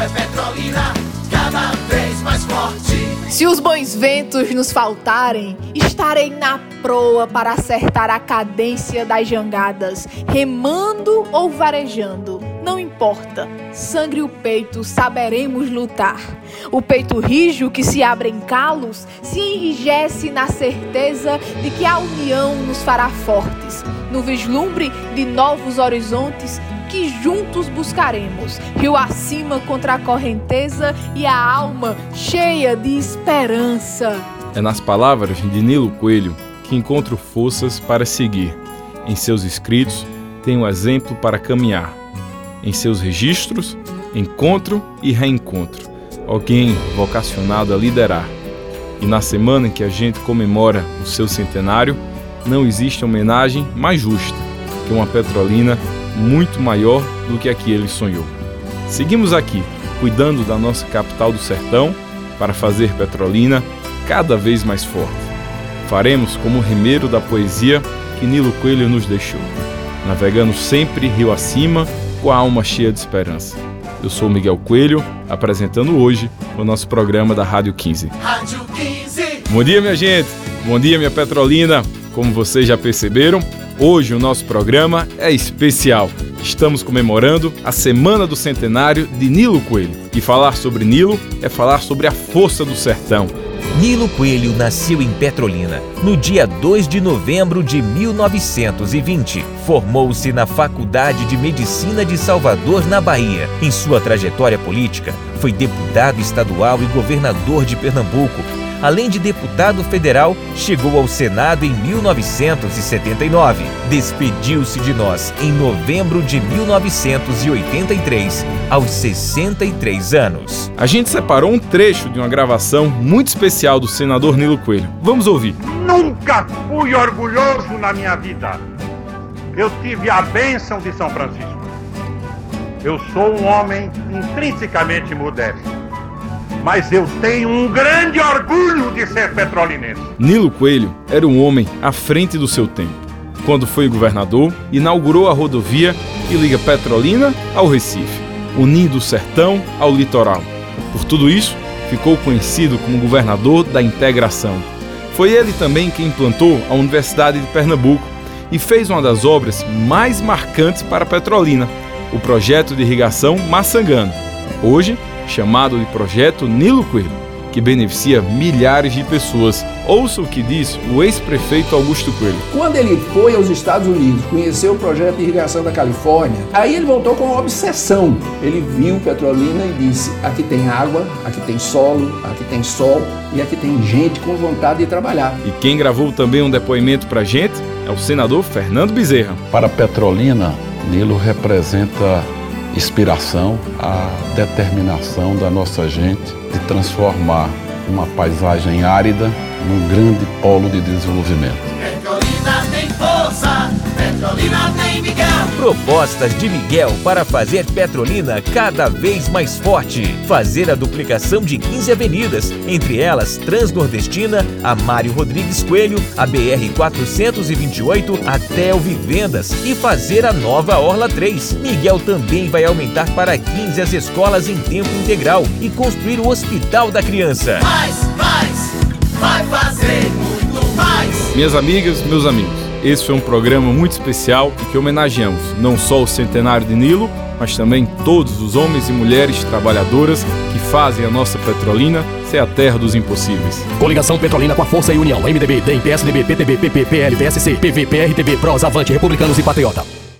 É Petrolina, cada vez mais forte. Se os bons ventos nos faltarem, estarei na proa para acertar a cadência das jangadas, remando ou varejando. Não importa, sangue o peito, saberemos lutar. O peito rijo que se abre em calos se enrijece na certeza de que a união nos fará fortes. No vislumbre de novos horizontes, que juntos buscaremos, rio acima contra a correnteza e a alma cheia de esperança. É nas palavras de Nilo Coelho que encontro forças para seguir. Em seus escritos, tenho exemplo para caminhar. Em seus registros, encontro e reencontro. Alguém vocacionado a liderar. E na semana em que a gente comemora o seu centenário, não existe homenagem mais justa que uma petrolina muito maior do que a que ele sonhou. Seguimos aqui, cuidando da nossa capital do sertão, para fazer Petrolina cada vez mais forte. Faremos como o remeiro da poesia que Nilo Coelho nos deixou, navegando sempre rio acima, com a alma cheia de esperança. Eu sou Miguel Coelho, apresentando hoje o nosso programa da Rádio 15. Rádio 15. Bom dia, minha gente! Bom dia, minha Petrolina! Como vocês já perceberam, Hoje o nosso programa é especial. Estamos comemorando a semana do centenário de Nilo Coelho. E falar sobre Nilo é falar sobre a força do sertão. Nilo Coelho nasceu em Petrolina no dia 2 de novembro de 1920. Formou-se na Faculdade de Medicina de Salvador, na Bahia. Em sua trajetória política, foi deputado estadual e governador de Pernambuco além de deputado federal, chegou ao Senado em 1979. Despediu-se de nós em novembro de 1983, aos 63 anos. A gente separou um trecho de uma gravação muito especial do senador Nilo Coelho. Vamos ouvir. Nunca fui orgulhoso na minha vida. Eu tive a bênção de São Francisco. Eu sou um homem intrinsecamente modesto mas eu tenho um grande orgulho de ser petrolinense. Nilo Coelho era um homem à frente do seu tempo. Quando foi governador, inaugurou a rodovia que liga Petrolina ao Recife, unindo o sertão ao litoral. Por tudo isso, ficou conhecido como governador da integração. Foi ele também quem implantou a Universidade de Pernambuco e fez uma das obras mais marcantes para Petrolina, o projeto de irrigação Massangano. Hoje, chamado de Projeto Nilo Coelho, que beneficia milhares de pessoas. Ouça o que diz o ex-prefeito Augusto Coelho. Quando ele foi aos Estados Unidos, conheceu o projeto de irrigação da Califórnia, aí ele voltou com uma obsessão. Ele viu Petrolina e disse: aqui tem água, aqui tem solo, aqui tem sol e aqui tem gente com vontade de trabalhar. E quem gravou também um depoimento pra gente é o senador Fernando Bezerra. Para Petrolina, Nilo representa inspiração, a determinação da nossa gente de transformar uma paisagem árida num grande polo de desenvolvimento. Propostas de Miguel para fazer Petrolina cada vez mais forte. Fazer a duplicação de 15 avenidas, entre elas Transnordestina, a Mário Rodrigues Coelho, a BR 428 até o Vivendas e fazer a nova Orla 3. Miguel também vai aumentar para 15 as escolas em tempo integral e construir o Hospital da Criança. Mais, mais, vai fazer muito mais. Minhas amigas, meus amigos, esse foi um programa muito especial e que homenageamos não só o centenário de Nilo, mas também todos os homens e mulheres trabalhadoras que fazem a nossa Petrolina ser a terra dos impossíveis. Coligação Petrolina com a Força e União. MDB, DEM, PSDB, PTB, PP, PL, PSC, PV, PRTB, PROS, Avante, Republicanos e Patriota.